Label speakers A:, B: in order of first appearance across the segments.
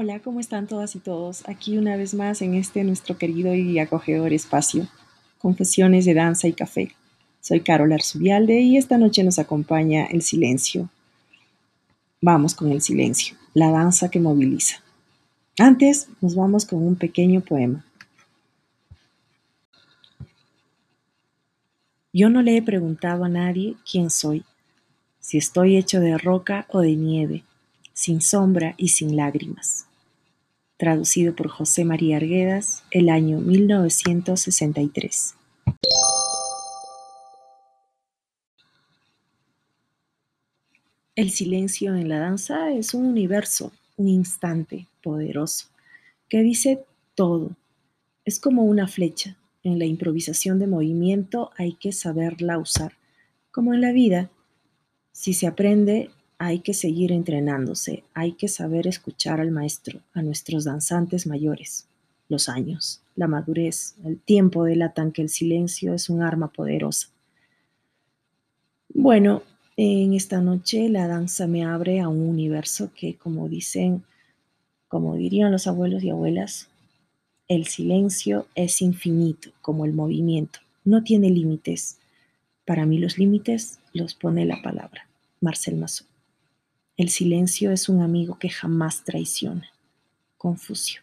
A: Hola, ¿cómo están todas y todos? Aquí una vez más en este nuestro querido y acogedor espacio, Confesiones de Danza y Café. Soy Carol Arzubialde y esta noche nos acompaña el silencio. Vamos con el silencio, la danza que moviliza. Antes nos vamos con un pequeño poema. Yo no le he preguntado a nadie quién soy, si estoy hecho de roca o de nieve, sin sombra y sin lágrimas. Traducido por José María Arguedas, el año 1963. El silencio en la danza es un universo, un instante poderoso, que dice todo. Es como una flecha. En la improvisación de movimiento hay que saberla usar. Como en la vida, si se aprende hay que seguir entrenándose, hay que saber escuchar al maestro, a nuestros danzantes mayores. Los años, la madurez, el tiempo delatan que el silencio es un arma poderosa. Bueno, en esta noche la danza me abre a un universo que, como dicen, como dirían los abuelos y abuelas, el silencio es infinito, como el movimiento, no tiene límites. Para mí los límites los pone la palabra. Marcel Massot. El silencio es un amigo que jamás traiciona. Confucio.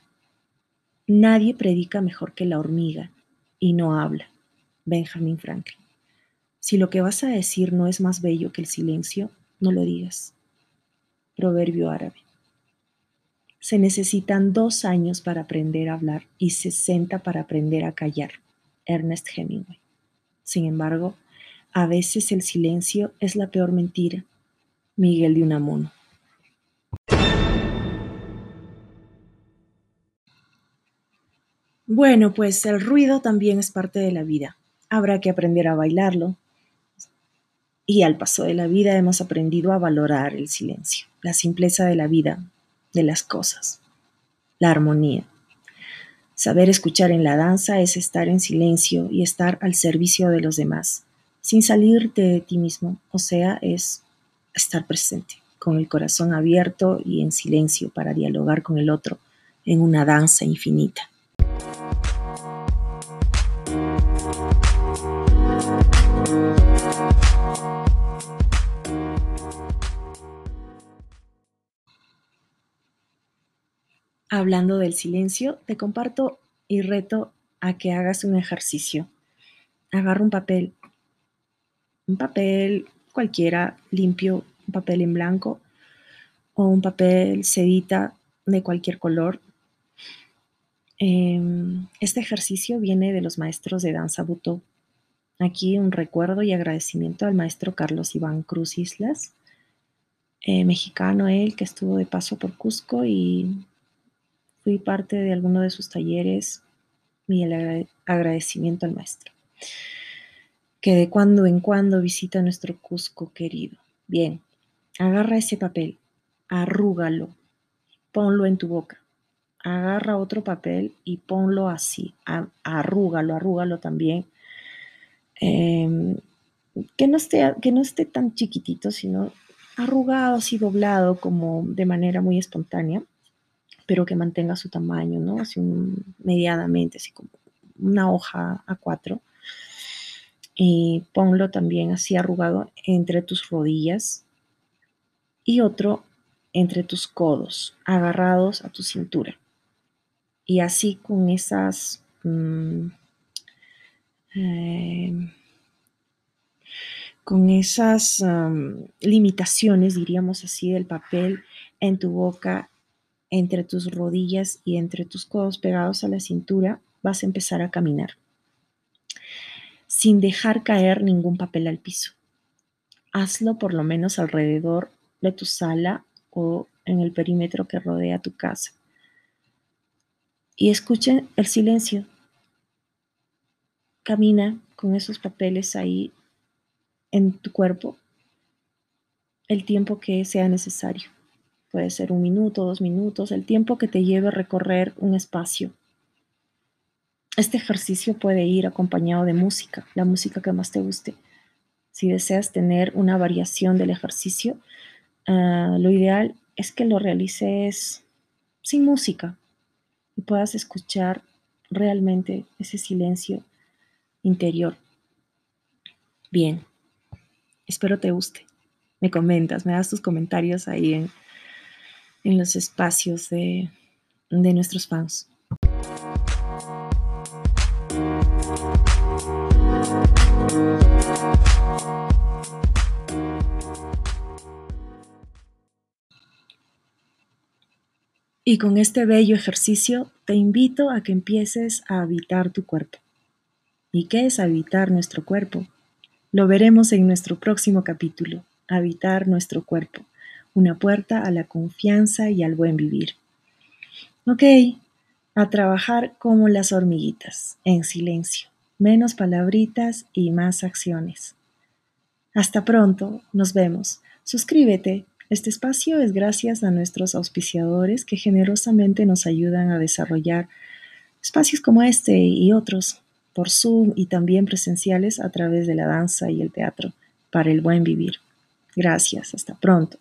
A: Nadie predica mejor que la hormiga y no habla. Benjamin Franklin. Si lo que vas a decir no es más bello que el silencio, no lo digas. Proverbio árabe. Se necesitan dos años para aprender a hablar y sesenta para aprender a callar. Ernest Hemingway. Sin embargo, a veces el silencio es la peor mentira Miguel de Unamuno. Bueno, pues el ruido también es parte de la vida. Habrá que aprender a bailarlo. Y al paso de la vida hemos aprendido a valorar el silencio, la simpleza de la vida, de las cosas, la armonía. Saber escuchar en la danza es estar en silencio y estar al servicio de los demás, sin salir de ti mismo, o sea, es estar presente, con el corazón abierto y en silencio para dialogar con el otro en una danza infinita. Hablando del silencio, te comparto y reto a que hagas un ejercicio. Agarra un papel, un papel cualquiera limpio, un papel en blanco o un papel sedita de cualquier color. Em, este ejercicio viene de los maestros de danza Butó. Aquí un recuerdo y agradecimiento al maestro Carlos Iván Cruz Islas, eh, mexicano él, que estuvo de paso por Cusco y fui parte de alguno de sus talleres y el agradecimiento al maestro que de cuando en cuando visita nuestro Cusco querido. Bien, agarra ese papel, arrúgalo, ponlo en tu boca. Agarra otro papel y ponlo así, arrúgalo, arrúgalo también. Em, que, no esté, que no esté tan chiquitito, sino arrugado, así doblado, como de manera muy espontánea, pero que mantenga su tamaño, ¿no? Así medianamente, así como una hoja a cuatro y ponlo también así arrugado entre tus rodillas y otro entre tus codos, agarrados a tu cintura. Y así con esas mm, em, con esas limitaciones, diríamos así, del papel en tu boca, entre tus rodillas y entre tus codos pegados a la cintura, vas a empezar a caminar sin dejar caer ningún papel al piso. Hazlo por lo menos alrededor de tu sala o en el perímetro que rodea tu casa. Y escuchen el silencio. Camina con esos papeles ahí en tu cuerpo el tiempo que sea necesario. Puede ser un minuto, dos minutos, el tiempo que te lleve a recorrer un espacio este ejercicio puede ir acompañado de música, la música que más te guste. Si deseas tener una variación del ejercicio, ah, lo ideal es que lo realices sin música y puedas escuchar realmente ese silencio interior. Bien, espero te guste. Me comentas, me das tus comentarios ahí en, en los espacios de, de nuestros fans. Y con este bello ejercicio te invito a que empieces a habitar tu cuerpo. ¿Y qué es habitar nuestro cuerpo? Lo veremos en nuestro próximo capítulo, Habitar nuestro cuerpo, una puerta a la confianza y al buen vivir. Ok, a trabajar como las hormiguitas, en silencio, menos palabritas y más acciones. Hasta pronto, nos vemos. Suscríbete este espacio es gracias a nuestros auspiciadores que generosamente nos ayudan a desarrollar espacios como este y otros por Zoom y también presenciales a través de la danza y el teatro para el buen vivir. Gracias, hasta pronto.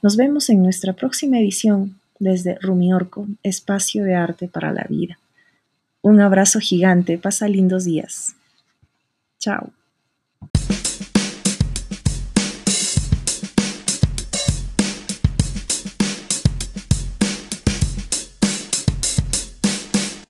A: Nos vemos en nuestra próxima edición desde Rumiorco, Espacio de Arte para la Vida. Un abrazo gigante, pasa lindos días. Chao.